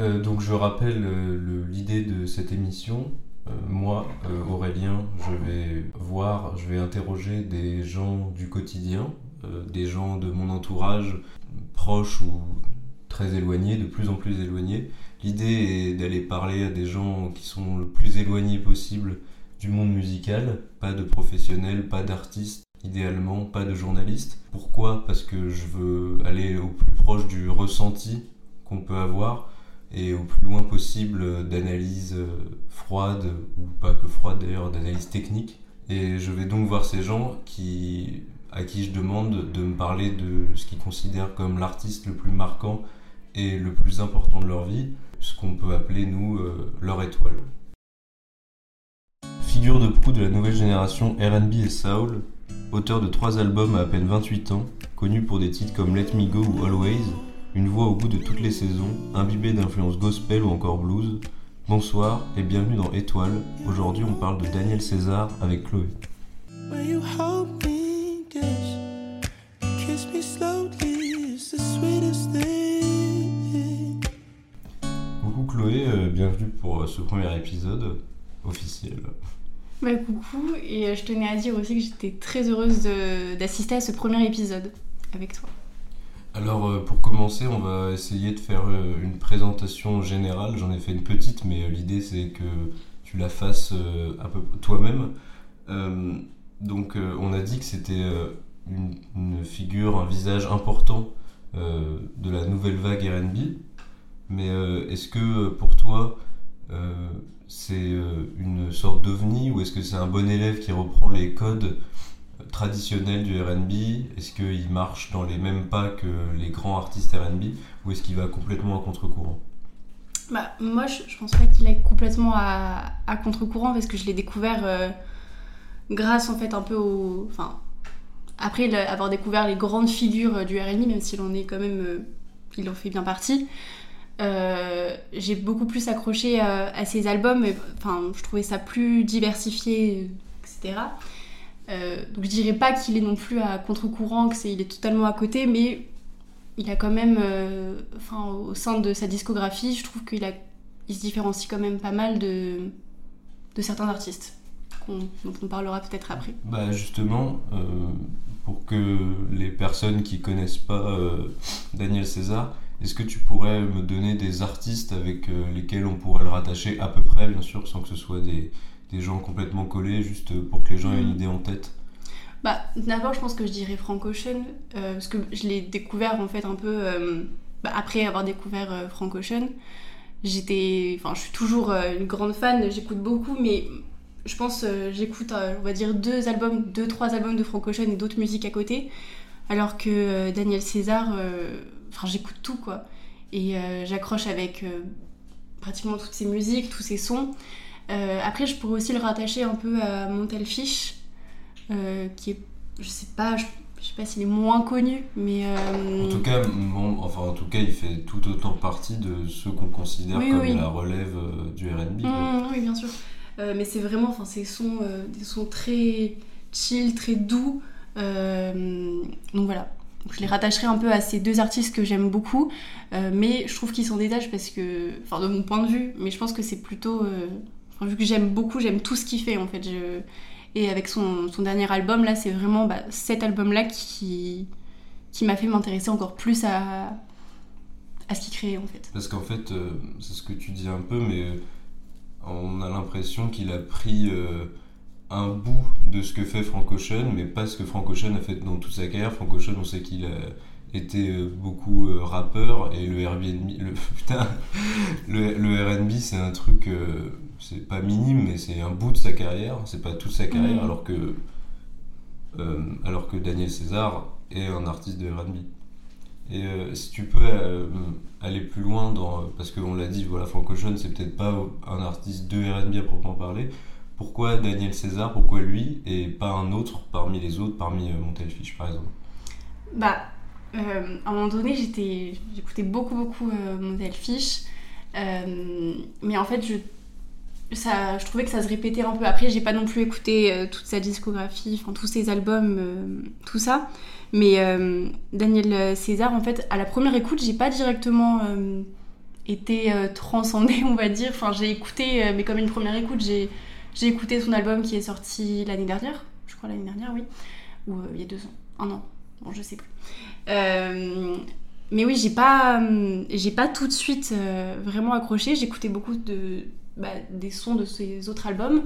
Euh, donc je rappelle l'idée de cette émission. moi, Aurélien, je vais voir, je vais interroger des gens du quotidien, des gens de mon entourage, proches ou très éloignés, de plus en plus éloignés. L'idée est d'aller parler à des gens qui sont le plus éloignés possible du monde musical, pas de professionnels, pas d'artistes, idéalement pas de journalistes. Pourquoi? Parce que je veux aller au plus proche du ressenti qu'on peut avoir et au plus loin possible d'analyse froide, ou pas que froide d'ailleurs, d'analyse technique. Et je vais donc voir ces gens qui, à qui je demande de me parler de ce qu'ils considèrent comme l'artiste le plus marquant et le plus important de leur vie, ce qu'on peut appeler, nous, euh, leur étoile. Figure de proue de la nouvelle génération RB et Soul, auteur de trois albums à à peine 28 ans, connu pour des titres comme Let Me Go ou Always, une voix au goût de toutes les saisons, imbibée d'influences gospel ou encore blues. Bonsoir et bienvenue dans Étoile. Aujourd'hui, on parle de Daniel César avec Chloé. Chloé, euh, bienvenue pour euh, ce premier épisode officiel. Bah, coucou, et euh, je tenais à dire aussi que j'étais très heureuse d'assister à ce premier épisode avec toi. Alors pour commencer, on va essayer de faire une présentation générale. J'en ai fait une petite, mais l'idée c'est que tu la fasses un peu toi-même. donc on a dit que c'était une, figure, un visage important de la nouvelle vague RB. Mais euh, est-ce que euh, pour toi, euh, c'est une sorte d'ovni ou est-ce que c'est un bon élève qui reprend les codes traditionnels du RB Est-ce qu'il marche dans les mêmes pas que les grands artistes RB ou est-ce qu'il va complètement à contre-courant? Bah, Moi, je, pense pas qu'il aille complètement à, contre-courant parce que je l'ai découvert grâce en fait un peu au. Enfin, après avoir découvert les grandes figures du RB, même s'il en est quand même. il en fait bien partie. Euh, j'ai beaucoup plus accroché euh, à, ses albums. Enfin, je trouvais ça plus diversifié, etc. Euh, donc je dirais pas qu'il est non plus à contre-courant, que c'est il est totalement à côté, mais il a quand même, enfin au sein de sa discographie, je trouve qu'il a, il se différencie quand même pas mal de, de certains artistes dont on parlera peut-être après. Bah justement, pour que les personnes qui connaissent pas Daniel César est-ce que tu pourrais me donner des artistes avec euh, lesquels on pourrait le rattacher à peu près, bien sûr, sans que ce soit des, des gens complètement collés, juste pour que les gens aient une mm. idée en tête bah, D'abord, je pense que je dirais Frank Ocean, euh, parce que je l'ai découvert en fait un peu euh, bah, après avoir découvert Frank Ocean. J'étais, enfin, je suis toujours une grande fan, j'écoute beaucoup, mais je pense j'écoute, on va dire, deux albums, deux, trois albums de Frank Ocean et d'autres musiques à côté, alors que Daniel César Enfin, j'écoute tout, quoi. Et euh, j'accroche avec euh, pratiquement toutes ces musiques, tous ces sons. Euh, après, je pourrais aussi le rattacher un peu à Montelfish, qui est, je sais pas, je, sais pas s'il est moins connu, mais. En tout cas, enfin, en tout cas, il fait tout autant partie de ceux qu'on considère comme la relève du R&B. Mmh, oui, bien sûr. mais c'est vraiment, enfin, ces sons, des sons très chill, très doux. donc voilà, je les rattacherai un peu à ces deux artistes que j'aime beaucoup, euh, mais je trouve qu'ils s'en détachent parce que, enfin de mon point de vue, mais je pense que c'est plutôt, euh, vu que j'aime beaucoup, j'aime tout ce qu'il fait en fait. Et avec son, son, dernier album là, c'est vraiment bah, cet album là qui, qui m'a fait m'intéresser encore plus à, à ce qu'il crée en fait. Parce qu'en fait, euh, c'est ce que tu dis un peu, mais on a l'impression qu'il a pris un bout de ce que fait Frank Ocean, mais pas ce que Frank Ocean a fait dans toute sa carrière. Frank Ocean, on sait qu'il a euh, beaucoup euh, rappeur et le Airbnb, le, putain, le, le R&B c'est un truc, euh, c'est pas minime, mais c'est un bout de sa carrière, c'est pas toute sa carrière, mm. alors que alors que Daniel César est un artiste de R&B. Et si tu peux aller plus loin dans, parce qu'on l'a dit, voilà, Frank Ocean c'est peut-être pas un artiste de R&B à proprement parler, pourquoi Daniel César Pourquoi lui et pas un autre parmi les autres, parmi euh, Montelfish par exemple? Bah, euh, à un moment donné, j'étais, j'écoutais beaucoup, beaucoup euh, Montelfish. mais en fait, je, je trouvais que ça se répétait un peu. Après, j'ai pas non plus écouté toute sa discographie, enfin tous ses albums, tout ça. Mais Daniel César, en fait, à la première écoute, j'ai pas directement été transcendée, on va dire. Enfin, j'ai écouté, mais comme une première écoute, j'ai écouté son album qui est sorti l'année dernière, je crois l'année dernière, oui, ou il y a deux ans, un an, bon, je sais plus. mais oui, j'ai pas, j'ai pas tout de suite vraiment accroché. J'écoutais beaucoup de, bah, des sons de ses autres albums.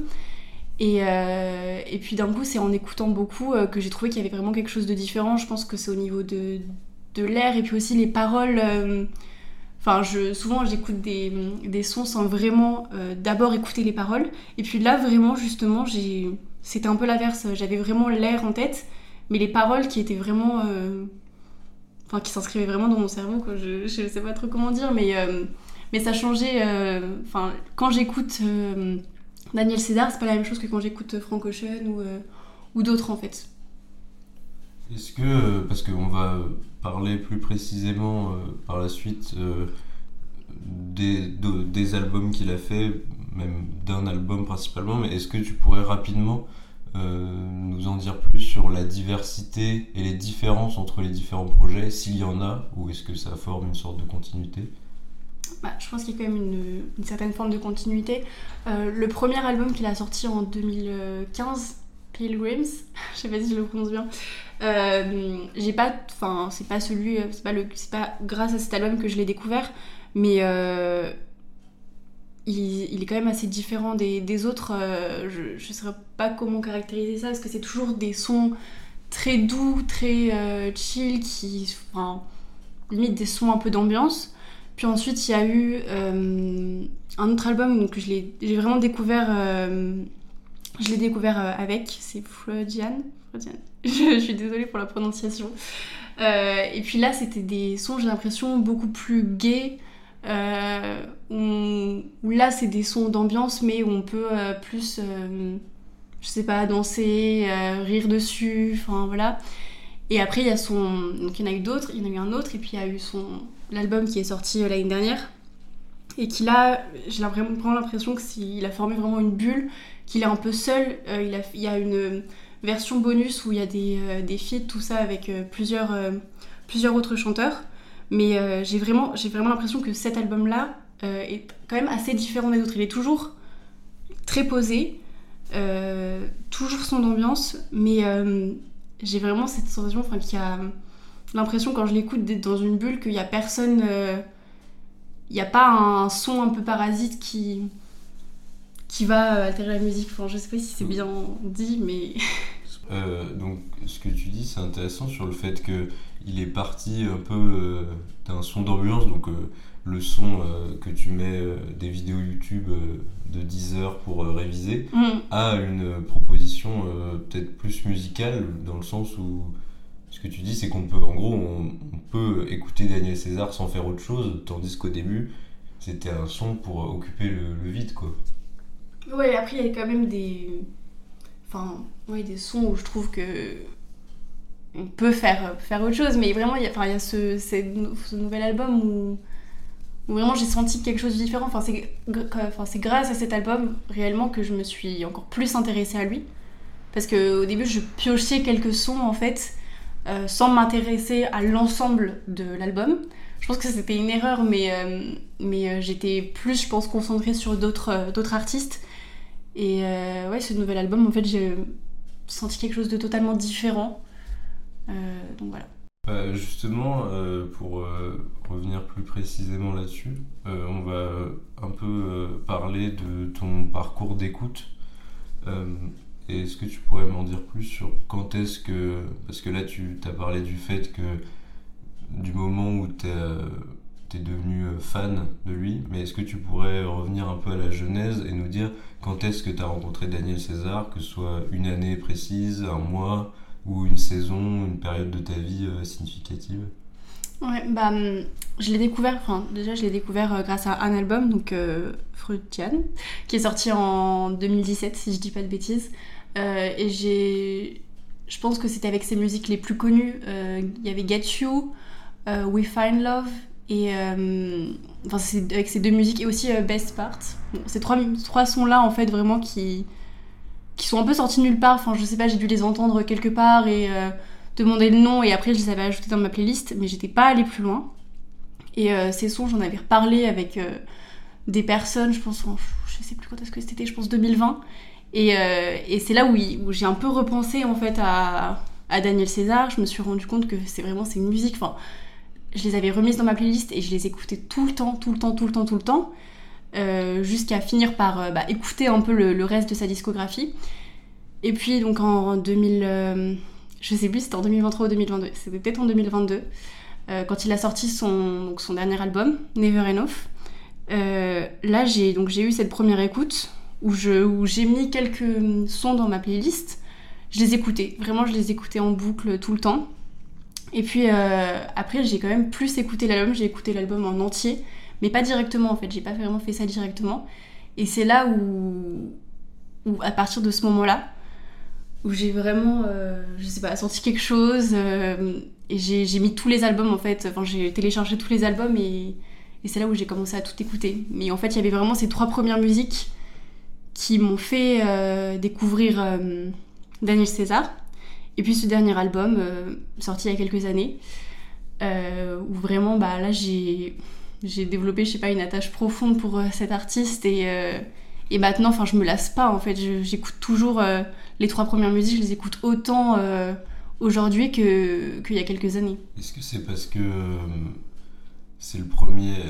Et, euh, et puis d'un coup, c'est en écoutant beaucoup euh, que j'ai trouvé qu'il y avait vraiment quelque chose de différent. Je pense que c'est au niveau de, de l'air et puis aussi les paroles. Euh, enfin, je, souvent j'écoute des, des, sons sans vraiment d'abord écouter les paroles. Et puis là, vraiment, justement, c'était un peu l'inverse. J'avais vraiment l'air en tête, mais les paroles qui étaient vraiment. Enfin, qui s'inscrivaient vraiment dans mon cerveau. Quoi. Je, ne sais pas trop comment dire, mais mais ça changeait. Euh, enfin, quand j'écoute euh, Daniel César, c'est pas la même chose que quand j'écoute Frank Ocean ou, euh, ou d'autres en fait. Est-ce que, parce qu'on va parler plus précisément par la suite des, des albums qu'il a fait, même d'un album principalement, mais est-ce que tu pourrais rapidement nous en dire plus sur la diversité et les différences entre les différents projets, s'il y en a, ou est-ce que ça forme une sorte de continuité? Bah, je pense qu'il y a quand même une, certaine forme de continuité. Euh, le premier album qu'il a sorti en 2015, Pilgrims, je sais pas si je le prononce bien, euh, j'ai pas, enfin c'est pas celui, c'est pas pas grâce à cet album que je l'ai découvert, mais euh, il, est quand même assez différent des, autres. je, je saurais pas comment caractériser ça parce que c'est toujours des sons très doux, très chill, qui, enfin limite des sons un peu d'ambiance. Puis ensuite, il y a eu euh, un autre album que j'ai vraiment découvert. Euh, je l'ai découvert euh, avec, c'est Freudian. Je, suis désolée pour la prononciation. et puis là, c'était des sons, j'ai l'impression, beaucoup plus gays. Où, là, c'est des sons d'ambiance, mais où on peut plus, je sais pas, danser, rire dessus, enfin voilà. Et après, il y a son. Donc, il y en a eu d'autres, il y en a eu un autre, et puis il y a eu son l'album qui est sorti euh, l'année dernière. Et qu'il a, j'ai vraiment l'impression qu'il a formé vraiment une bulle, qu'il est un peu seul. Euh, il, a, il y a une version bonus où il y a des, euh, des feats, tout ça, avec plusieurs, plusieurs autres chanteurs. Mais j'ai vraiment, vraiment l'impression que cet album-là est quand même assez différent des autres. Il est toujours très posé, toujours son ambiance, mais j'ai vraiment cette sensation enfin, qu'il y a l'impression quand je l'écoute d'être dans une bulle qu'il n'y a personne. Euh, il n'y a pas un son un peu parasite qui, qui va euh, altérer la musique. Enfin, je sais pas si c'est bien dit, mais. Euh, donc, ce que tu dis, c'est intéressant sur le fait que il est parti un peu d'un son d'ambiance, donc le son que tu mets des vidéos YouTube de 10 heures pour réviser, mm. à une proposition peut-être plus musicale, dans le sens où ce que tu dis, c'est qu'on peut, en gros, on, peut écouter Daniel César sans faire autre chose, tandis qu'au début, c'était un son pour occuper le, vide, quoi. Ouais, après, il y a quand même des. Enfin, ouais, des sons où je trouve que. On peut faire, faire autre chose, mais vraiment, il y a, enfin, il y a ce, ce, nouvel album où, où vraiment j'ai senti quelque chose de différent. Enfin, c'est enfin, grâce à cet album réellement que je me suis encore plus intéressée à lui. Parce qu'au début, je piochais quelques sons en fait euh, sans m'intéresser à l'ensemble de l'album. Je pense que c'était une erreur, mais, euh, mais euh, j'étais plus, je pense, concentrée sur d'autres d'autres artistes. Et ouais, ce nouvel album, en fait, j'ai senti quelque chose de totalement différent. donc voilà. Bah, justement, pour revenir plus précisément là-dessus, on va un peu parler de ton parcours d'écoute. Est-ce que tu pourrais m'en dire plus sur quand est-ce que. Parce que là, tu as parlé du fait que. Du moment où tu es, devenu euh, fan de lui, mais est-ce que tu pourrais revenir un peu à la genèse et nous dire quand est-ce que tu as rencontré Daniel César, que ce soit une année précise, un mois, ou une saison, une période de ta vie euh, significative Ouais, bah, hum, je l'ai découvert, enfin, déjà, je l'ai découvert euh, grâce à un album, donc euh, qui est sorti en 2017, si je dis pas de bêtises. Euh, et j'ai. Je pense que c'était avec ses musiques les plus connues. Il y avait Get You, We Find Love, et. enfin, c'est avec ces deux musiques, et aussi Best Part. ces trois, trois sons-là, en fait, vraiment qui. Qui sont un peu sortis nulle part. Enfin, je sais pas, j'ai dû les entendre quelque part et demander le nom, et après, je les avais ajoutés dans ma playlist, mais j'étais pas allée plus loin. Et ces sons, j'en avais reparlé avec des personnes, je pense, en, je sais plus quand est-ce que c'était, je pense 2020. Et, et c'est là où, où j'ai un peu repensé en fait à, à, Daniel César. Je me suis rendu compte que c'est vraiment c'est une musique. Enfin, je les avais remises dans ma playlist et je les écoutais tout le temps, tout le temps, tout le temps, tout le temps. Euh, jusqu'à finir par euh, bah, écouter un peu le, reste de sa discographie. Et puis donc en 2000, euh, je sais plus c'était en 2023 ou 2022, c'était peut-être en 2022, quand il a sorti son, dernier album, Never Enough. là j'ai donc j'ai eu cette première écoute où j'ai mis quelques sons dans ma playlist. Je les écoutais, vraiment je les écoutais en boucle tout le temps. Et puis après j'ai quand même plus écouté l'album, j'ai écouté l'album en entier mais pas directement en fait, j'ai pas vraiment fait ça directement. Et c'est là où, où, à partir de ce moment-là, où j'ai vraiment, euh, je sais pas, senti quelque chose, euh, et j'ai mis tous les albums en fait, enfin j'ai téléchargé tous les albums et, et c'est là où j'ai commencé à tout écouter. Mais en fait, il y avait vraiment ces trois premières musiques qui m'ont fait euh, découvrir Daniel César. Et puis ce dernier album, sorti il y a quelques années, où vraiment, bah là j'ai j'ai développé, je sais pas, une attache profonde pour euh, cet artiste et, euh, et maintenant, enfin, je me lasse pas en fait. J'écoute toujours euh, les trois premières musiques, je les écoute autant aujourd'hui qu'il y a quelques années. Est-ce que c'est parce que c'est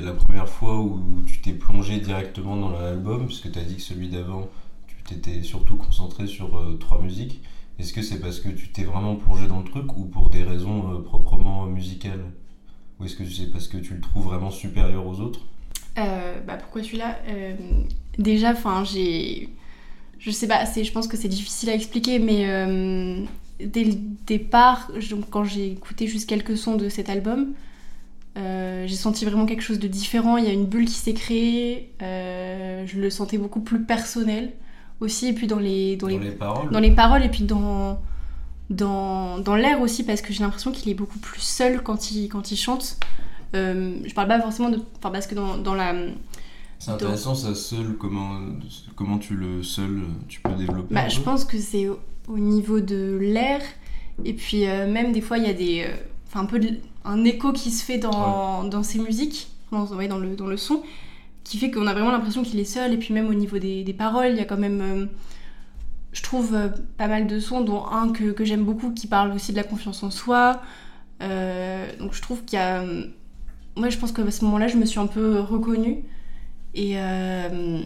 la première fois où tu t'es plongé directement dans l'album, puisque tu as dit que celui d'avant, tu t'étais surtout concentré sur trois musiques? Est-ce que c'est parce que tu t'es vraiment plongé dans le truc ou pour des raisons proprement musicales? Ou est-ce que c'est parce que tu le trouves vraiment supérieur aux autres euh, bah pourquoi celui-là euh, Déjà, enfin, j'ai. Je sais pas, je pense que c'est difficile à expliquer, mais euh, dès le départ, quand j'ai écouté juste quelques sons de cet album, j'ai senti vraiment quelque chose de différent. Il y a une bulle qui s'est créée. je le sentais beaucoup plus personnel aussi. Et puis dans les, dans, les, paroles. Dans les paroles, et puis dans dans, dans l'air aussi parce que j'ai l'impression qu'il est beaucoup plus seul quand il, quand il chante. Euh, je parle pas forcément de. Enfin, parce que dans, dans la. C'est intéressant ça seul, comment, comment tu le seul, tu peux développer bah, Je pense que c'est au, niveau de l'air et puis euh, même des fois il y a des. Euh, enfin, un peu un écho qui se fait dans, dans ses musiques, dans, dans, le, dans le son, qui fait qu'on a vraiment l'impression qu'il est seul et puis même au niveau des, des paroles, il y a quand même je trouve euh, pas mal de sons, dont un que, j'aime beaucoup qui parle aussi de la confiance en soi. Euh, donc je trouve qu'il y a. Moi, je pense qu'à ce moment-là, je me suis un peu reconnue. Et, euh,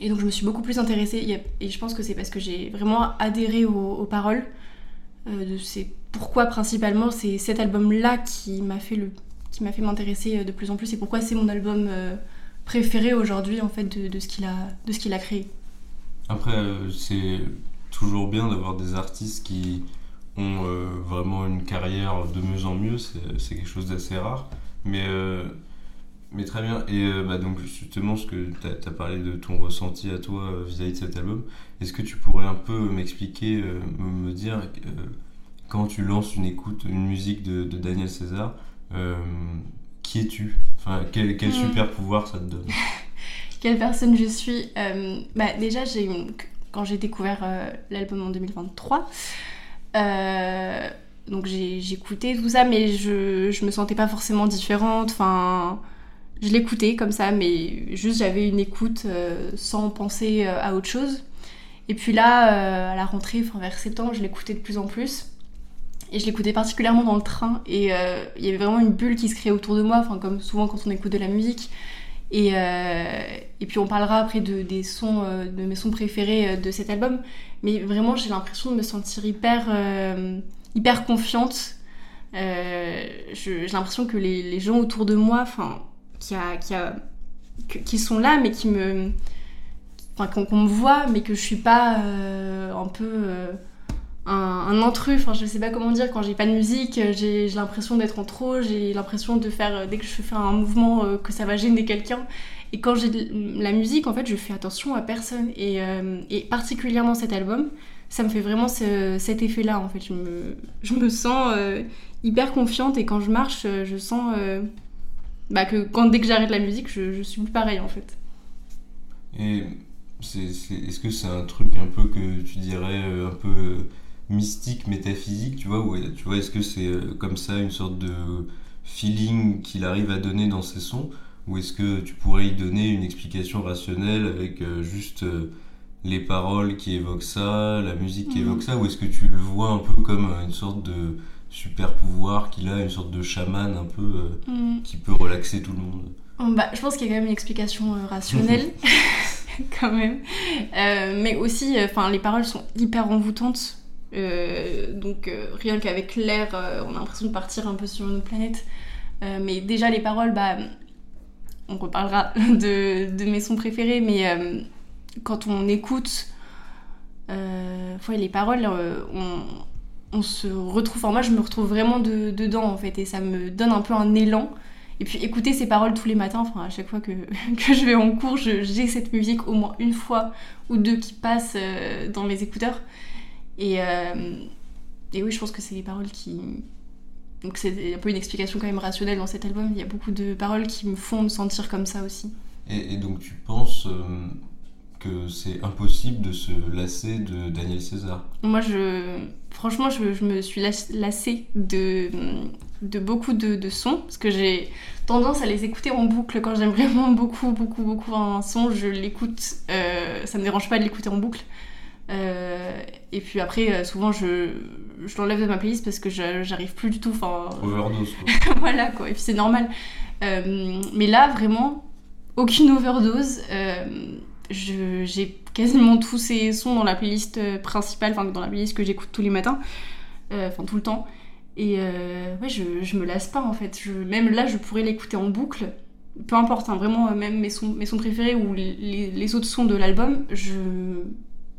et donc, je me suis beaucoup plus intéressée. Et je pense que c'est parce que j'ai vraiment adhéré aux, paroles. Euh, c'est pourquoi, principalement, c'est cet album-là qui m'a fait le qui m'a fait m'intéresser de plus en plus et pourquoi c'est mon album préféré aujourd'hui en fait de, de ce qu'il a de ce qu'il a créé. Après, euh, c'est toujours bien d'avoir des artistes qui ont euh, vraiment une carrière de mieux en mieux, c'est quelque chose d'assez rare. Mais, euh, mais très bien. Et bah, donc, justement, ce que tu as, parlé de ton ressenti à toi vis-à-vis de cet album, est-ce que tu pourrais un peu m'expliquer, me, dire, quand tu lances une écoute, une musique de, Daniel César, qui es-tu? Enfin, quel, quel hmm. super pouvoir ça te donne? Quelle personne je suis. Euh, bah, déjà, j'ai quand j'ai découvert euh, l'album en 2023, euh, donc écouté tout ça, mais je, je me sentais pas forcément différente. Enfin, je l'écoutais comme ça, mais juste j'avais une écoute sans penser à autre chose. Et puis là, à la rentrée, enfin, vers septembre, je l'écoutais de plus en plus. Et je l'écoutais particulièrement dans le train. Et il y avait vraiment une bulle qui se créait autour de moi, enfin, comme souvent quand on écoute de la musique. Et, euh, et puis on parlera après de, des sons, euh, de mes sons préférés euh, de cet album. Mais vraiment, j'ai l'impression de me sentir hyper, hyper confiante. j'ai l'impression que les, les, gens autour de moi, enfin, qui, a, qui, a, qui sont là, mais qui me. Enfin, qu'on me voit, mais que je suis pas un peu un, intrus, enfin je sais pas comment dire, quand j'ai pas de musique, euh, j'ai l'impression d'être en trop, j'ai l'impression de faire, euh, dès que je fais un mouvement, euh, que ça va gêner quelqu'un. Et quand j'ai la musique, en fait, je fais attention à personne. Et, et particulièrement cet album, ça me fait vraiment cet effet-là, en fait. Je me, je me sens hyper confiante et quand je marche, je sens bah, que quand, dès que j'arrête la musique, je, suis plus pareil, en fait. Et est-ce que c'est un truc un peu que tu dirais un peu mystique, métaphysique, tu vois, ou tu vois, est-ce que c'est euh, comme ça une sorte de feeling qu'il arrive à donner dans ses sons ou est-ce que tu pourrais y donner une explication rationnelle avec juste les paroles qui évoquent ça, la musique qui évoque ça, ou est-ce que tu le vois un peu comme une sorte de super pouvoir qu'il a, une sorte de chaman un peu mm. qui peut relaxer tout le monde? Bah, Je pense qu'il y a quand même une explication rationnelle. quand même. Euh, mais aussi, euh, enfin, les paroles sont hyper envoûtantes. Euh, donc rien qu'avec l'air, on a l'impression de partir un peu sur une autre planète. mais déjà les paroles, bah, on reparlera de, mes sons préférés, mais quand on écoute, les paroles, on, se retrouve. Enfin, moi, je me retrouve vraiment dedans en fait, et ça me donne un peu un élan. Et puis écouter ces paroles tous les matins, enfin à chaque fois que, que je vais en cours, j'ai cette musique au moins une fois ou deux qui passent euh, dans mes écouteurs. Et, euh, et oui, je pense que c'est les paroles qui... Donc c'est un peu une explication quand même rationnelle dans cet album. Il y a beaucoup de paroles qui me font me sentir comme ça aussi. Et, donc tu penses euh, que c'est impossible de se lasser de Daniel César? Moi, je, franchement, je, je me suis lassée de, de beaucoup de, sons, parce que j'ai tendance à les écouter en boucle quand j'aime vraiment beaucoup, beaucoup, beaucoup un son. Je l'écoute, euh, ça me dérange pas de l'écouter en boucle. Euh, et puis après, euh, souvent, je, je l'enlève de ma playlist parce que j'arrive plus du tout. Enfin, overdose, quoi. voilà, quoi. Et puis c'est normal. mais là, vraiment, aucune overdose j'ai quasiment tous ces sons dans la playlist euh, principale, enfin dans la playlist que j'écoute tous les matins, euh, enfin tout le temps. Et euh, ouais, je, je, me lasse pas en fait. Je, même là, je pourrais l'écouter en boucle. Peu importe, hein, vraiment, même mes sons, mes sons préférés ou les, les, autres sons de l'album, je,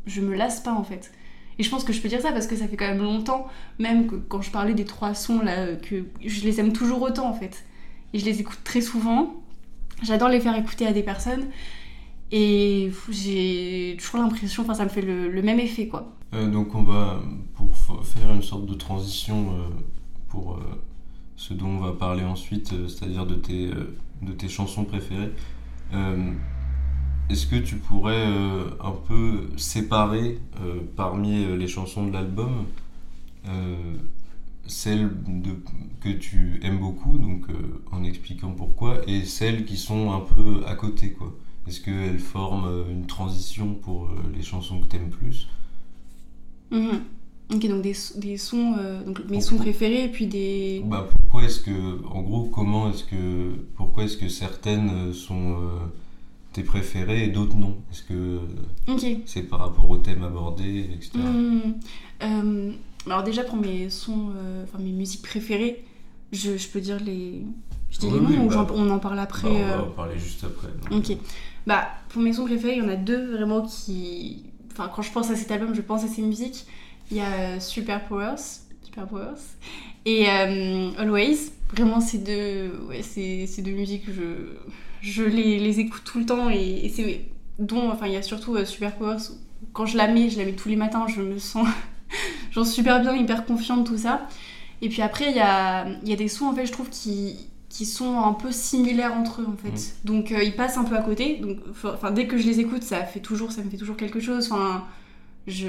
je me lasse pas en fait. Et je pense que je peux dire ça parce que ça fait quand même longtemps, même que quand je parlais des trois sons là, que je les aime toujours autant en fait. Et je les écoute très souvent. J'adore les faire écouter à des personnes. Et j'ai toujours l'impression, enfin ça me fait le, même effet quoi. Euh, donc on va, pour faire une sorte de transition euh, pour euh, ce dont on va parler ensuite, c'est-à-dire de tes, de tes chansons préférées, est-ce que tu pourrais un peu séparer parmi les chansons de l'album celles de, que tu aimes beaucoup, donc en expliquant pourquoi, et celles qui sont un peu à côté quoi? Est-ce qu'elle forme euh, une transition pour euh, les chansons que t'aimes plus? Mhm. Ok, donc des, des sons, euh, donc mes sons préférés et puis des. Bah pourquoi est-ce que, en gros, comment est-ce que, pourquoi est-ce que certaines sont tes préférées et d'autres non Est-ce que c'est par rapport au thème abordé, etc. Mhm. alors déjà pour mes sons, enfin mes musiques préférées, je, je, peux dire les, je dis les noms ou bah, on en parle après. Bah, on va en parler juste après. Ok. Bah, pour mes sons préférés, il y en a deux vraiment qui. Enfin, quand je pense à cet album, je pense à ces musiques. Il y a Super Powers, Super Powers et euh, Always. Vraiment, ces deux, ouais, ces, ces deux musiques, je, je les, les, écoute tout le temps et, c'est dont, enfin, il y a surtout euh, Super Powers. Quand je la mets, je la mets tous les matins, je me sens genre super bien, hyper confiante, tout ça. Et puis après, il y a, y a des sons, en fait, je trouve, qui, qui sont un peu similaires entre eux en fait. Mm. Donc euh, ils passent un peu à côté. Donc enfin dès que je les écoute, ça fait toujours ça me fait toujours quelque chose. Enfin je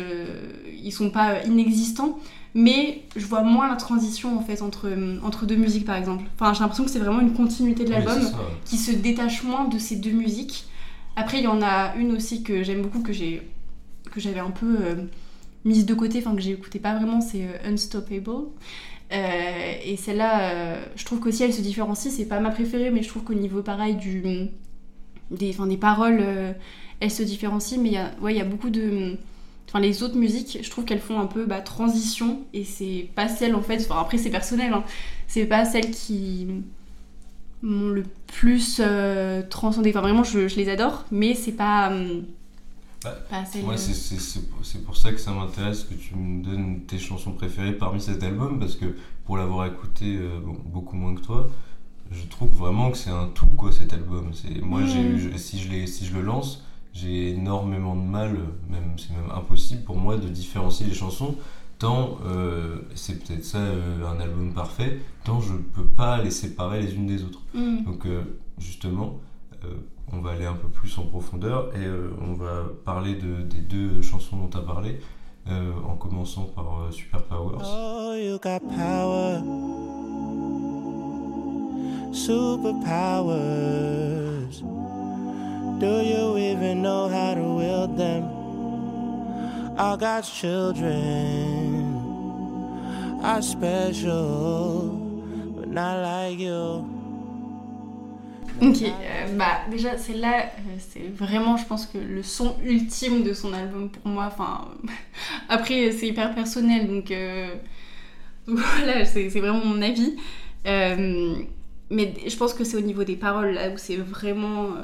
ils sont pas inexistants, mais je vois moins la transition en fait entre entre deux musiques par exemple. Enfin j'ai l'impression que c'est vraiment une continuité de l'album qui se détache moins de ces deux musiques. Après il y en a une aussi que j'aime beaucoup que j'ai que j'avais un peu euh, mise de côté, enfin que j'écoutais pas vraiment, c'est euh, Unstoppable. Euh, et celle-là, euh, je trouve qu'aussi elle se différencie. C'est pas ma préférée, mais je trouve qu'au niveau pareil du, des, des paroles, euh, elle se différencie. Mais il ouais, y a beaucoup de. Enfin, les autres musiques, je trouve qu'elles font un peu bah, transition. Et c'est pas celle en fait. Enfin, après, c'est personnel. Hein, c'est pas celle qui m'ont le plus transcendé. Enfin, vraiment, je, je, les adore. Mais c'est pas. Bah, c'est pour ça que ça m'intéresse que tu me donnes tes chansons préférées parmi cet album, parce que pour l'avoir écouté euh, beaucoup moins que toi, je trouve vraiment que c'est un tout, quoi, cet album. Moi, j'ai mm. eu, si, je si je le lance, j'ai énormément de mal, même c'est même impossible pour moi de différencier les chansons, tant, euh, c'est peut-être ça euh, un album parfait, tant je peux pas les séparer les unes des autres. Mm. Donc, justement, on va aller un peu plus en profondeur et euh, on va parler de, des deux chansons dont tu as parlé, euh, en commençant par euh, Super Powers. Oh, you got power. superpowers. Do you even know how to wield them? All God's children are special, but not like you. Ok, euh, bah déjà celle-là, euh, c'est vraiment, je pense que le son ultime de son album pour moi. Enfin, après c'est hyper personnel, donc euh, voilà, c'est c'est vraiment mon avis. Mais je pense que c'est au niveau des paroles là où c'est vraiment,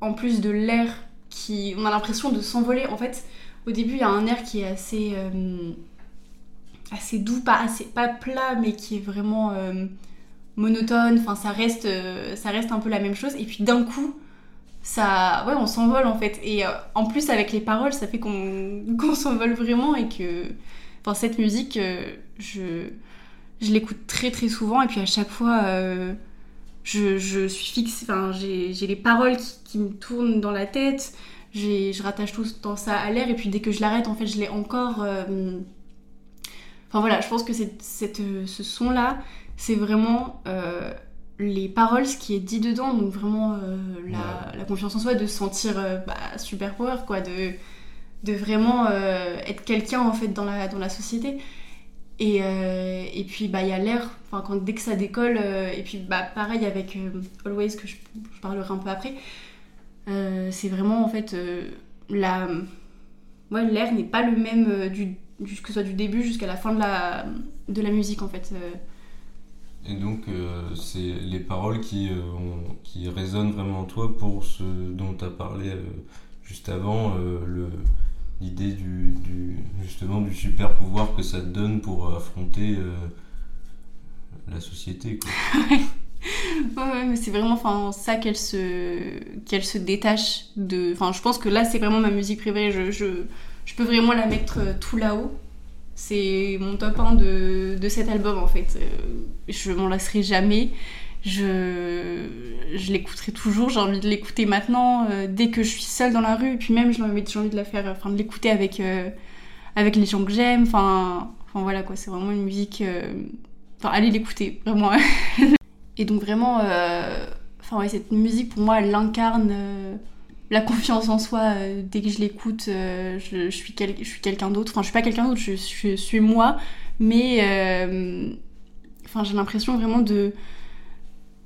en plus de l'air qui, on a l'impression de s'envoler. En fait, au début il y a un air qui est assez, euh, assez doux, pas assez, pas plat, mais qui est vraiment euh, monotone. Enfin, ça reste, euh, ça reste un peu la même chose. Et puis d'un coup, ça, ouais, on s'envole en fait. Et en plus avec les paroles, ça fait qu'on qu'on s'envole vraiment et que, enfin, cette musique, je, je l'écoute très très souvent. Et puis à chaque fois, je, je suis fixée. Enfin, j'ai les paroles qui, qui me tournent dans la tête. Je rattache tout dans ça à l'air. Et puis dès que je l'arrête, en fait, je l'ai encore. euh, Enfin voilà, je pense que cette, cette, ce son-là, c'est vraiment euh, les paroles, ce qui est dit dedans, donc vraiment euh, la, la confiance en soi, de se sentir bah, super power, quoi, de, de vraiment être quelqu'un en fait dans la, dans la société. Et, euh, et puis bah il y a l'air, enfin quand dès que ça décolle, euh, et puis bah pareil avec euh, Always que je, je parlerai un peu après, euh, c'est vraiment en fait euh, la, ouais l'air n'est pas le même euh, du, du- que ce soit du début jusqu'à la fin de la, de la musique en fait. Et donc, c'est les paroles qui, ont- qui résonnent vraiment en toi pour ce dont tu as parlé juste avant, le- l'idée du, du- justement du super pouvoir que ça te donne pour affronter la société. Quoi. Ouais, mais c'est vraiment ça qu'elle se, qu'elle se détache de. Enfin, je pense que là, c'est vraiment ma musique préférée. Je, je, je peux vraiment la mettre euh, tout là-haut. C'est mon top 1 de, de cet album, en fait. Euh, Je m'en lasserai jamais. Je, je l'écouterai toujours. J'ai envie de l'écouter maintenant, euh, dès que je suis seule dans la rue. Et puis même, j'ai envie, de la faire, enfin, de l'écouter avec, avec les gens que j'aime. Enfin, enfin, voilà, quoi. C'est vraiment une musique. Enfin, allez l'écouter, vraiment. Et donc vraiment, euh, enfin ouais, cette musique pour moi, elle incarne euh, la confiance en soi. euh, dès que je l'écoute, je, suis quel- suis quelqu'un d'autre. Enfin, je suis pas quelqu'un d'autre, je, suis moi. Mais enfin, j'ai l'impression vraiment de,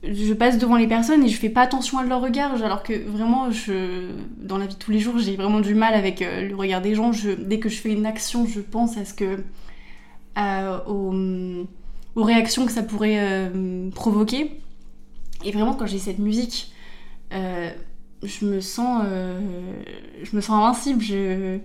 je passe devant les personnes et je fais pas attention à leur regard, alors que vraiment, je, dans la vie de tous les jours, j'ai vraiment du mal avec le regard des gens. Dès que je fais une action, je pense à ce que, au aux réactions que ça pourrait euh, provoquer. Et vraiment, quand j'ai cette musique, euh, je me sens, euh, je me sens invincible. Je...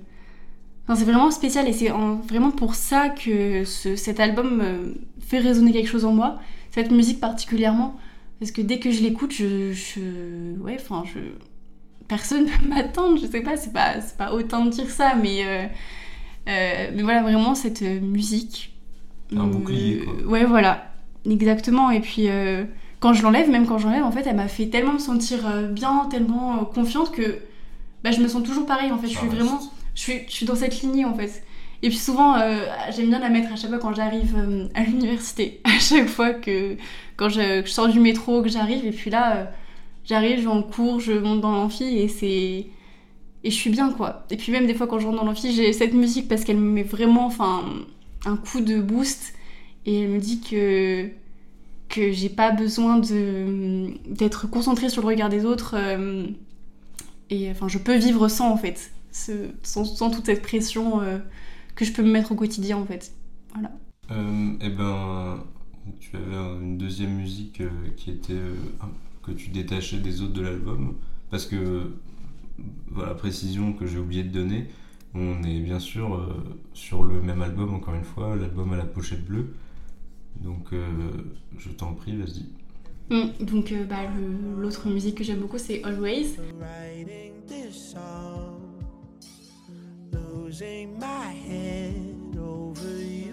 Enfin, c'est vraiment spécial et c'est en- vraiment pour ça que ce- cet album fait résonner quelque chose en moi. Cette musique particulièrement, parce que dès que je l'écoute, je, ouais, enfin, je, personne ne peut m'attendre. Je sais pas, c'est pas, pas autant de dire ça, mais, mais voilà, vraiment cette musique. Un bouclier, quoi. Euh, Ouais, voilà, exactement. Et puis euh, quand je l'enlève, même quand je l'enlève, en fait, elle m'a fait tellement me sentir euh, bien, tellement confiante que bah, je me sens toujours pareil. En fait, je suis vraiment, je suis, je suis dans cette lignée en fait. Et puis souvent, euh, j'aime bien la mettre à chaque fois quand j'arrive euh, à l'université. À chaque fois que quand je, que je sors du métro, que j'arrive, et puis là, euh, j'arrive, je vais en cours, je monte dans l'amphi et c'est et je suis bien quoi. Et puis même des fois quand je rentre dans l'amphi, j'ai cette musique parce qu'elle me met vraiment, enfin, un coup de boost et elle me dit que que j'ai pas besoin de d'être concentrée sur le regard des autres euh, et enfin je peux vivre sans en fait ce- sans, toute cette pression euh, que je peux me mettre au quotidien en fait voilà Euh, et ben, tu avais un- une deuxième musique qui était que tu détachais des autres de l'album, parce que voilà précision que j'ai oublié de donner. On est bien sûr euh, sur le même album encore une fois, l'album à la pochette bleue. Donc euh, je t'en prie, vas-y. Hum, donc euh, bah, l'autre musique que j'aime beaucoup c'est Always song. Losing my head over you.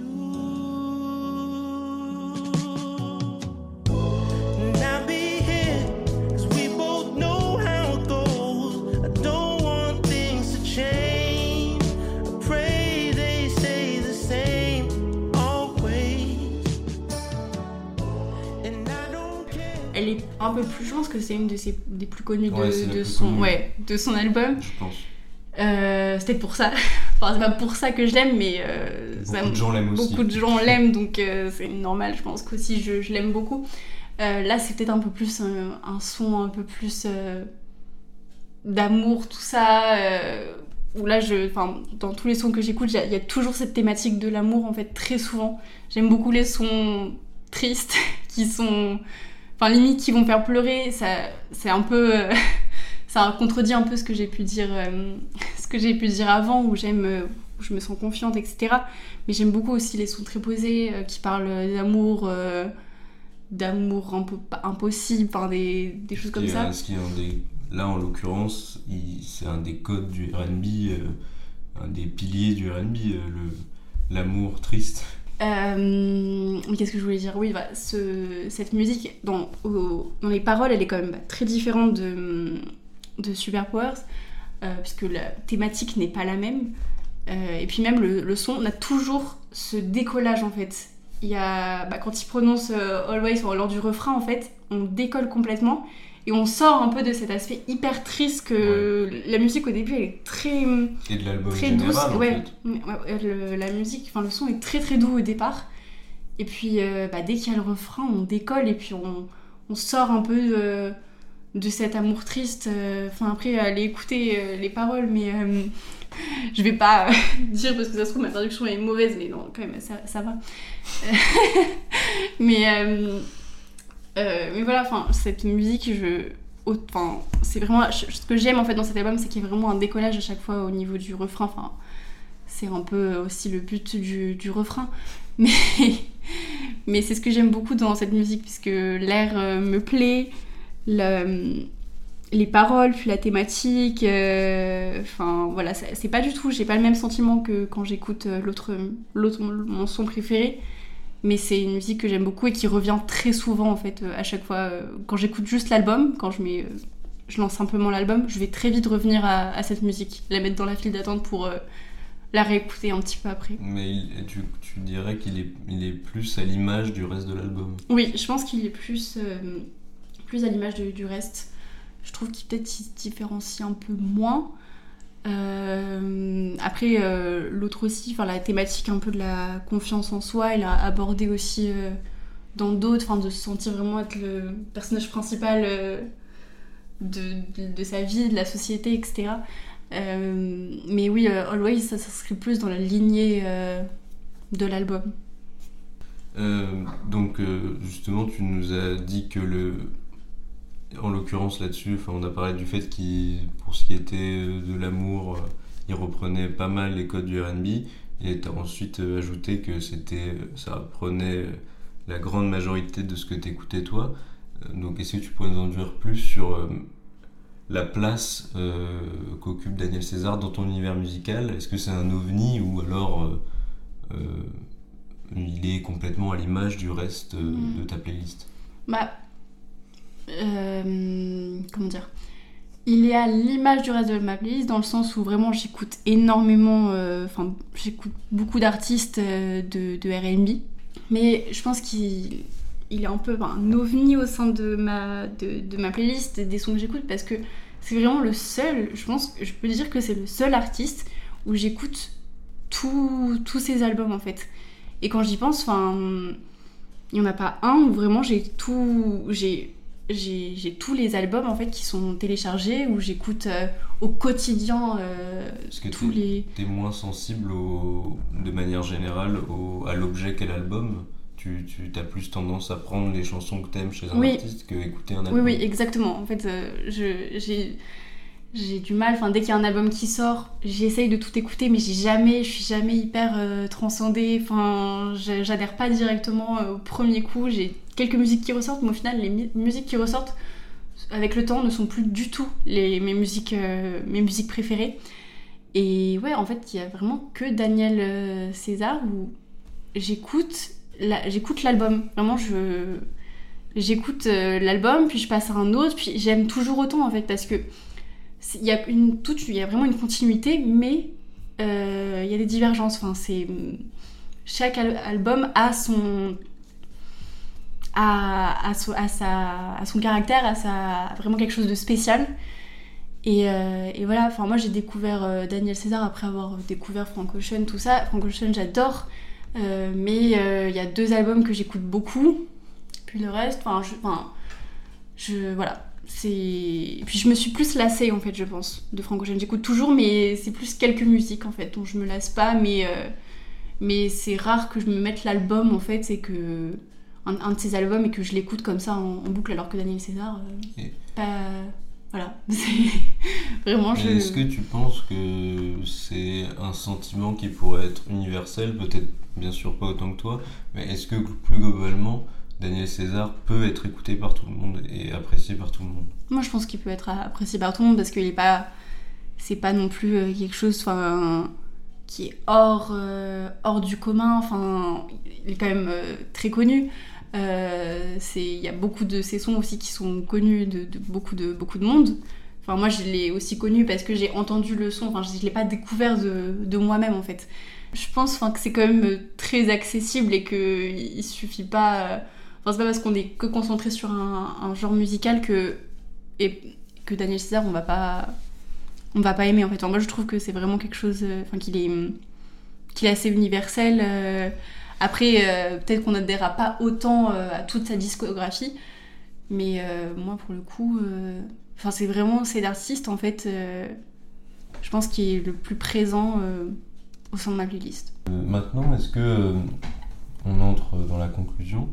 Elle est peu plus. Je pense que c'est une de ses, des plus connues de, Ouais, c'est la de plus son, connue. ouais, de son album. Je pense. Euh, c'est peut-être pour ça. enfin, c'est pas pour ça que je l'aime, mais euh, ça- Beaucoup de gens l'aiment aussi. beaucoup de gens l'aiment, donc euh, c'est normal. Je pense qu'aussi je, je l'aime beaucoup. Là, c'est peut-être un peu plus un, un son un peu plus d'amour, tout ça. où là, je, dans tous les sons que j'écoute, il y a- il y a toujours cette thématique de l'amour en fait très souvent. J'aime beaucoup les sons tristes qui sont, enfin limite qui vont faire pleurer. Ça, c'est un peu, euh, ça contredit un peu ce que j'ai pu dire, euh, ce que j'ai pu dire avant où j'aime, euh, où je me sens confiante, etc. Mais j'aime beaucoup aussi les sons très posés euh, qui parlent d'amour. euh, d'amour impossible, des, des choses comme ça. ce qui est un des- là, en l'occurrence, c'est un des codes du RB, euh, un des piliers du RB, l'amour triste. Euh, qu'est-ce que je voulais dire? Oui, bah, ce- cette musique, dans, les paroles, elle est quand même bah, très différente de, de Superpowers, euh, puisque la thématique n'est pas la même. Euh, et puis même le, son, on a toujours ce décollage en fait. Il y a, bah, quand il prononce Always lors du refrain, en fait, on décolle complètement et on sort un peu de cet aspect hyper triste que la musique au début elle est très Et de l'album très général, douce. en ouais, fait. Le- la musique, enfin le son est très très doux au départ. Et puis euh, bah, dès qu'il y a le refrain, on décolle et puis on, on sort un peu de, de cet amour triste. euh, Enfin après, aller écouter euh, les paroles, mais euh, je vais pas euh, dire parce que ça se trouve ma traduction est mauvaise, mais non, quand même, ça, ça va. mais, euh, euh, mais voilà, enfin cette musique, je. Enfin, c'est vraiment ce que j'aime en fait dans cet album, c'est qu'il y a vraiment un décollage à chaque fois au niveau du refrain. Enfin, c'est un peu aussi le but du, du refrain. Mais, mais c'est ce que j'aime beaucoup dans cette musique, puisque l'air euh, me plaît, le- les paroles, puis la thématique. euh, Enfin, voilà, c'est pas du tout, j'ai pas le même sentiment que quand j'écoute l'autre, l'autre, mon son préféré. Mais c'est une musique que j'aime beaucoup et qui revient très souvent en fait euh, à chaque fois. euh, Quand j'écoute juste l'album, quand je mets, euh, je lance simplement l'album, je vais très vite revenir à, à cette musique, la mettre dans la file d'attente pour euh, la réécouter un petit peu après. Mais il- tu, tu dirais qu'il est, il est plus à l'image du reste de l'album? Oui, je pense qu'il est plus, euh, plus à l'image du reste. Je trouve qu'il peut-être se différencie un peu moins. Euh, après, euh, l'autre aussi, enfin la thématique un peu de la confiance en soi, il a abordé aussi euh, dans d'autres, enfin de se sentir vraiment être le personnage principal de, de- sa vie, de la société, etc. Mais oui, Always, ça s'inscrit plus dans la lignée de l'album. Donc justement, tu nous as dit que le, en l'occurrence là-dessus, enfin, on a parlé du fait qu'il, pour ce qui était euh, de l'amour, euh, il reprenait pas mal les codes du R&B, et tu as ensuite euh, ajouté que c'était, ça reprenait euh, la grande majorité de ce que t'écoutais toi. Donc est-ce que tu pourrais nous en dire plus sur euh, la place euh, qu'occupe Daniel César dans ton univers musical? Est-ce que c'est un ovni ou alors euh, il est complètement à l'image du reste Mm. de ta playlist? Bah. Euh, comment dire? Il est à l'image du reste de ma playlist dans le sens où vraiment j'écoute énormément. euh, Enfin, j'écoute beaucoup d'artistes euh, de, de RB. Mais je pense qu'il il est un peu ben, un ovni au sein de ma, de, de ma playlist des sons que j'écoute parce que c'est vraiment le seul. Je pense je peux dire que c'est le seul artiste où j'écoute tous ses albums en fait. Et quand j'y pense, enfin il n'y en a pas un où vraiment j'ai tout j'ai j'ai tous les albums en fait qui sont téléchargés où j'écoute euh, au quotidien euh, Parce que tous les T'es moins sensible au, de manière générale au, à l'objet qu'est l'album. Tu, tu as plus tendance à prendre les chansons que t'aimes chez un Oui. artiste que écouter un oui album. oui exactement. En fait euh, j'ai j'ai du mal enfin dès qu'il y a un album qui sort j'essaye de tout écouter mais j'ai jamais je suis jamais hyper euh, transcendée. Enfin j'adhère pas directement euh, au premier coup. J'ai quelques musiques qui ressortent mais au final les musiques qui ressortent avec le temps ne sont plus du tout mes musiques euh, mes musiques préférées. Et ouais en fait il y a vraiment que Daniel César où j'écoute j'écoute l'album. Vraiment je j'écoute l'album puis je passe à un autre puis j'aime toujours autant en fait parce que il y a une toute il y a vraiment une continuité mais euh, il y a des divergences. Enfin c'est chaque al- album a son son, à, sa, à son caractère, à, sa, vraiment quelque chose de spécial. Et, euh, et voilà, enfin moi j'ai découvert euh, Daniel César après avoir découvert Frank Ocean, tout ça. Frank Ocean j'adore, mais il y a deux albums que j'écoute beaucoup, puis le reste, enfin je, je voilà, c'est. Puis je me suis plus lassée en fait, je pense, de Frank Ocean. J'écoute toujours, mais c'est plus quelques musiques en fait dont je me lasse pas, mais euh, mais c'est rare que je me mette l'album en fait, c'est que un, un de ses albums et que je l'écoute comme ça en, en boucle, alors que Daniel César, euh, Et- pas. Voilà, c'est vraiment je. Est-ce que tu penses que c'est un sentiment qui pourrait être universel? Peut-être, bien sûr, pas autant que toi, mais est-ce que plus globalement, Daniel César peut être écouté par tout le monde et apprécié par tout le monde Moi, je pense qu'il peut être apprécié par tout le monde parce qu'il est pas. C'est pas non plus euh, quelque chose enfin, qui est hors, euh, hors du commun. Enfin, il est quand même euh, très connu. C'est- Il y a beaucoup de ses sons aussi qui sont connus de, beaucoup, de beaucoup de monde. Enfin, moi, je l'ai aussi connu parce que j'ai entendu le son. Enfin, je ne l'ai pas découvert de, de moi-même en fait. Je pense enfin, que c'est quand même très accessible et qu'il suffit pas. Enfin, c'est pas parce qu'on est que concentré sur un, genre musical que que Daniel César on va pas on va pas aimer en fait. Enfin, moi je trouve que c'est vraiment quelque chose euh, enfin qu'il est qu'il est assez universel. euh, après euh, peut-être qu'on n'adhérera pas autant à toute sa discographie, mais moi pour le coup enfin c'est vraiment c'est l'artiste en fait je pense qui est le plus présent au sein de ma playlist. Maintenant, est-ce que on entre dans la conclusion?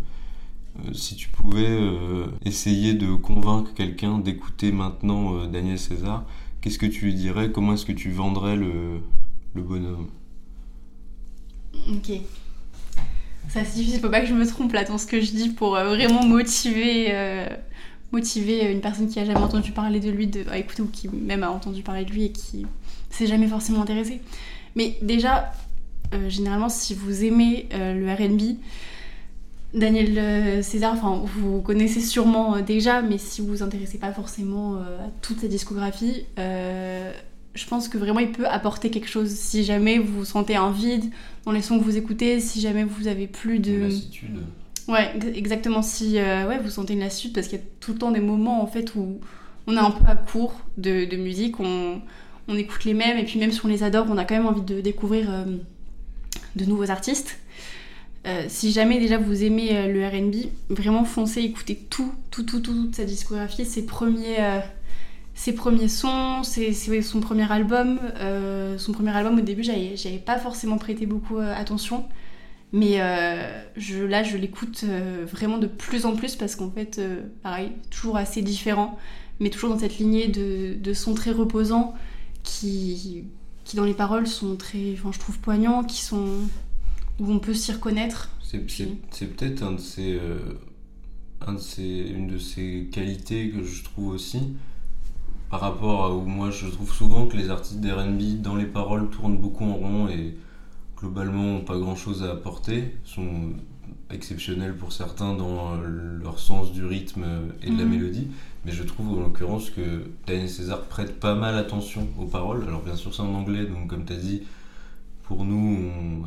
Si tu pouvais euh, essayer de convaincre quelqu'un d'écouter maintenant euh, Daniel César, qu'est-ce que tu lui dirais? Comment est-ce que tu vendrais le, le bonhomme? Ok. Ça c'est difficile, faut pas que je me trompe là dans ce que je dis pour euh, vraiment motiver, euh, motiver une personne qui a jamais entendu parler de lui de, écouter ou qui même a entendu parler de lui et qui s'est jamais forcément intéressé. Mais déjà, euh, généralement, si vous aimez euh, le RB, Daniel euh, César, enfin, vous connaissez sûrement euh, déjà, mais si vous vous intéressez pas forcément euh, à toute sa discographie, euh, je pense que vraiment il peut apporter quelque chose si jamais vous sentez un vide dans les sons que vous écoutez, si jamais vous avez plus de... Lassitude. Ouais, ex- exactement. Si euh, ouais, vous sentez une lassitude, parce qu'il y a tout le temps des moments en fait où on est un peu à court de, de musique, on, on écoute les mêmes, et puis même si on les adore, on a quand même envie de découvrir euh, de nouveaux artistes. Euh, si jamais déjà vous aimez euh, le RB, vraiment foncez, écoutez tout, tout, tout, tout, toute sa discographie, ses premiers, euh, ses premiers sons, ses- son premier album. Son premier album, au début, j'avais j'avais pas forcément prêté beaucoup attention. Mais là, je l'écoute vraiment de plus en plus parce qu'en fait, pareil, toujours assez différent, mais toujours dans cette lignée de, de sons très reposants qui, qui, dans les paroles, sont très, enfin, je trouve, poignants, qui sont. Où on peut s'y reconnaître. C'est, peut-être un de ces, euh, un de ces, une de ces qualités que je trouve aussi par rapport à où moi je trouve souvent que les artistes d'R&B dans les paroles tournent beaucoup en rond et globalement n'ont pas grand chose à apporter, sont exceptionnels pour certains dans leur sens du rythme et de la Mhm. mélodie, mais je trouve en l'occurrence que Daniel César prête pas mal attention aux paroles. Alors bien sûr c'est en anglais, donc comme tu as dit, pour nous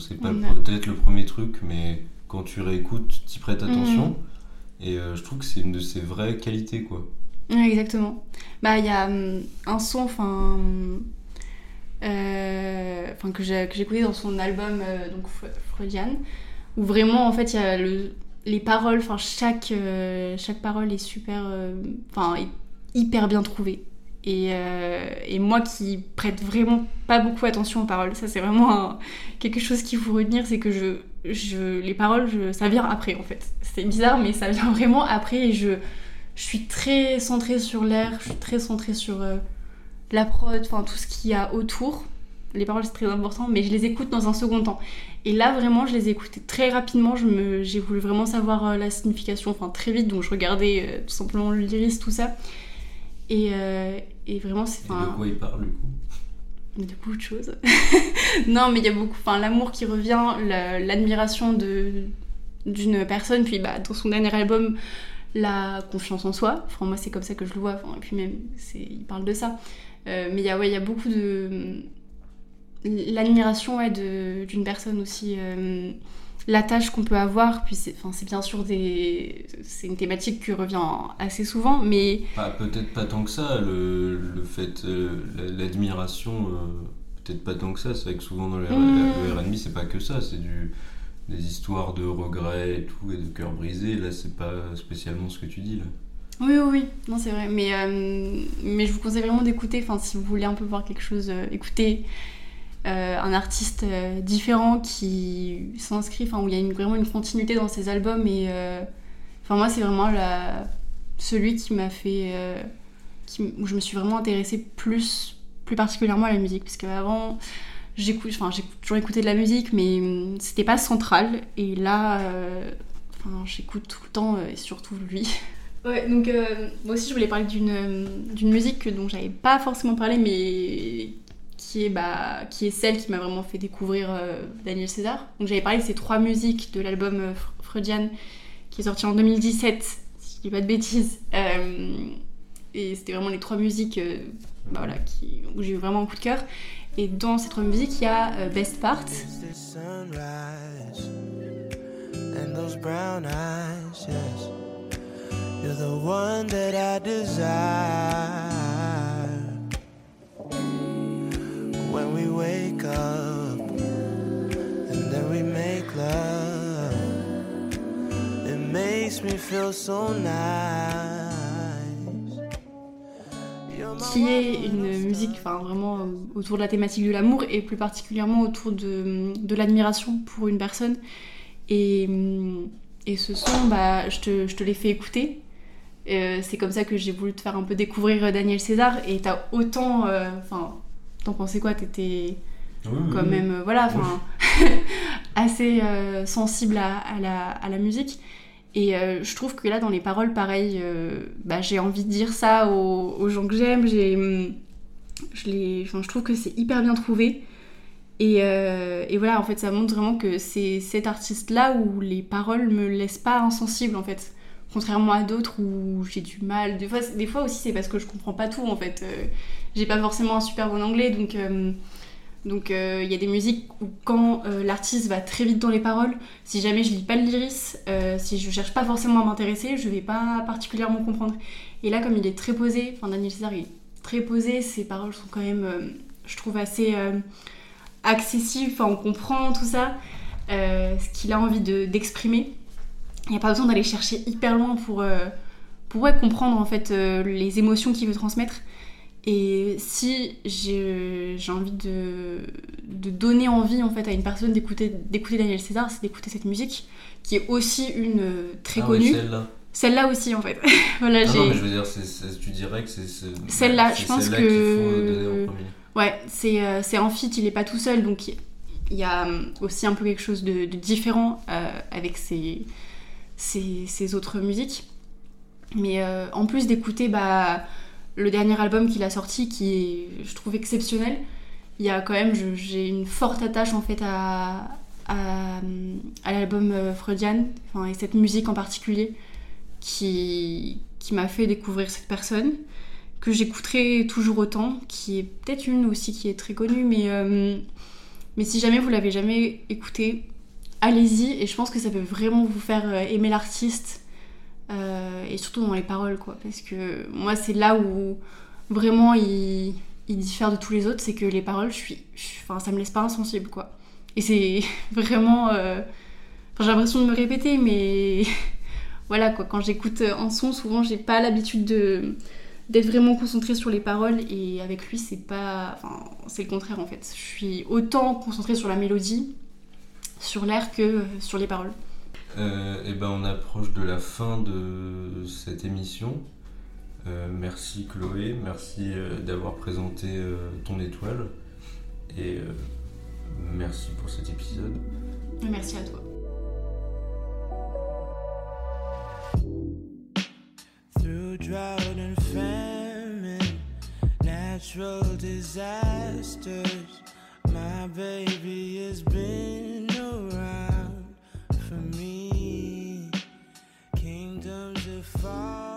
c'est pas a- peut-être le premier truc, mais quand tu réécoutes, tu prêtes attention. Mhm. Et euh, je trouve que c'est une de ses vraies qualités, quoi. Ouais, exactement. Bah, il y a hum, un son, enfin. hum, euh, que écouté dans son album, euh, donc Fre- Freudian, où vraiment, en fait, il y a le, les paroles, enfin, chaque, euh, chaque parole est super. Enfin, est hyper bien trouvée. Et, euh, et moi qui prête vraiment pas beaucoup attention aux paroles, ça c'est vraiment quelque chose qu'il faut retenir, c'est que je, les paroles, ça vient après en fait. C'est bizarre, mais ça vient vraiment après et je, je suis très centrée sur l'air, je suis très centrée sur euh, la prod, enfin tout ce qu'il y a autour. Les paroles c'est très important, mais je les écoute dans un second temps. Et là vraiment, je les ai écoutées très rapidement. J'ai voulu vraiment savoir euh, la signification, enfin très vite, donc je regardais tout simplement le lyrisme, tout ça. Et, et vraiment, c'est enfin, de quoi il parle, du coup de beaucoup de choses. non, mais il y a beaucoup, enfin l'amour qui revient, la- l'admiration de d'une personne, puis bah, dans son dernier album, la confiance en soi. Enfin moi c'est comme ça que je le vois. Enfin, et puis même il parle de ça. Euh, mais il y a ouais, il y a beaucoup de l'admiration ouais, d'une personne aussi euh, l'attache qu'on peut avoir. Puis c'est, enfin, c'est bien sûr des, c'est une thématique qui revient assez souvent, mais Pas- peut-être pas tant que ça, le, le fait, euh, la- l'admiration, euh, peut-être pas tant que ça. C'est vrai que souvent dans le, R- Mm. le R&B, c'est pas que ça, c'est du des histoires de regrets et tout, et de cœur brisé. Là, c'est pas spécialement ce que tu dis là. oui, oui, oui, non, c'est vrai. Mais, euh, mais je vous conseille vraiment d'écouter. Enfin, si vous voulez un peu voir quelque chose, écoutez euh, un artiste euh, différent qui s'inscrit, enfin, où il y a vraiment une continuité dans ses albums. Et euh, enfin, moi, c'est vraiment celui qui m'a fait, où je me suis vraiment intéressée plus, plus particulièrement à la musique, parce qu'avant. J'écoute, enfin, j'ai toujours écouté de la musique, mais hum, c'était pas central. Et là, enfin, j'écoute tout le temps, et surtout lui. Ouais, donc moi aussi je voulais parler d'une d'une musique que- dont j'avais pas forcément parlé, mais qui est, bah, qui est celle qui m'a vraiment fait découvrir euh, Daniel César. Donc j'avais parlé de ces trois musiques de l'album euh, Fr- Freudian qui est sorti en 2017, si je dis pas de bêtises. Euh, et c'était vraiment les trois musiques bah, voilà, où j'ai eu vraiment un coup de cœur. Et dans ces trois musiques, il y a Best Part, we wake up and then we make love, it makes me feel so nice. You're my qui est une musique enfin, vraiment euh, autour de la thématique de l'amour et plus particulièrement autour de, de l'admiration pour une personne. Et, hum, et ce son, bah, je te, je te l'ai fait écouter. Euh, c'est comme ça que j'ai voulu te faire un peu découvrir euh, Daniel César. Et t'as autant. euh, Enfin, t'en pensais quoi? T'étais quand même, voilà, enfin, assez euh, sensible à, à la, à la musique. Et euh, je trouve que là, dans les paroles, pareil, euh, bah, j'ai envie de dire ça aux, aux gens que j'aime. J'ai, hum, je, les, je trouve que c'est hyper bien trouvé. Et, euh, et voilà, en fait, ça montre vraiment que c'est cet artiste-là où les paroles me laissent pas insensible, en fait. Contrairement à d'autres où j'ai du mal. Des fois, des fois aussi, c'est parce que je comprends pas tout, en fait. J'ai pas forcément un super bon anglais, donc... euh, euh, il y a des musiques où quand euh, l'artiste va très vite dans les paroles, si jamais je lis pas le lyris, si je cherche pas forcément à m'intéresser, je vais pas particulièrement comprendre. Et là comme il est très posé, enfin Daniel César il est très posé, ses paroles sont quand même, je trouve assez accessibles, enfin on comprend tout ça, ce qu'il a envie de- d'exprimer. Il n'y a pas besoin d'aller chercher hyper loin pour, pour comprendre en fait les émotions qu'il veut transmettre. Et si j'ai envie de, de donner envie en fait à une personne d'écouter Daniel César, c'est d'écouter cette musique qui est aussi une euh, très Ah connue. celle-là. Celle-là aussi en fait. voilà, Ah j'ai non, mais je veux dire, c'est- c'est- tu dirais que c'est Celle-là, je pense que- faut donner en premier. Ouais, c'est euh, c'est un feat, il est pas tout seul, donc il y a euh, aussi un peu quelque chose de, de différent euh, avec ses, ses, ses autres musiques. Mais euh, en plus d'écouter bah, le dernier album qu'il a sorti, qui est, je trouve, exceptionnel, il y a quand même, j'ai une forte attache en fait à, à, l'album euh, Freudian, enfin, et cette musique en particulier, qui, qui m'a fait découvrir cette personne que j'écouterai toujours autant, qui est peut-être une aussi qui est très connue, mais, euh, mais si jamais vous l'avez jamais écouté, allez-y, et je pense que ça peut vraiment vous faire euh, aimer l'artiste, euh, et surtout dans les paroles, quoi, parce que moi c'est là où vraiment il, il diffère de tous les autres, c'est que les paroles, je suis, enfin, ça me laisse pas insensible, quoi. Et c'est vraiment... euh, j'ai l'impression de me répéter, mais voilà, quoi, quand j'écoute un son, souvent j'ai pas l'habitude de d'être vraiment concentrée sur les paroles et avec lui c'est pas enfin c'est le contraire en fait. Je suis autant concentrée sur la mélodie sur l'air que sur les paroles et ben on approche de la fin de cette émission. Euh, merci Chloé, merci euh, d'avoir présenté euh, ton étoile et euh, merci pour cet épisode. merci à toi Through drought and famine, natural disasters, my baby has been survive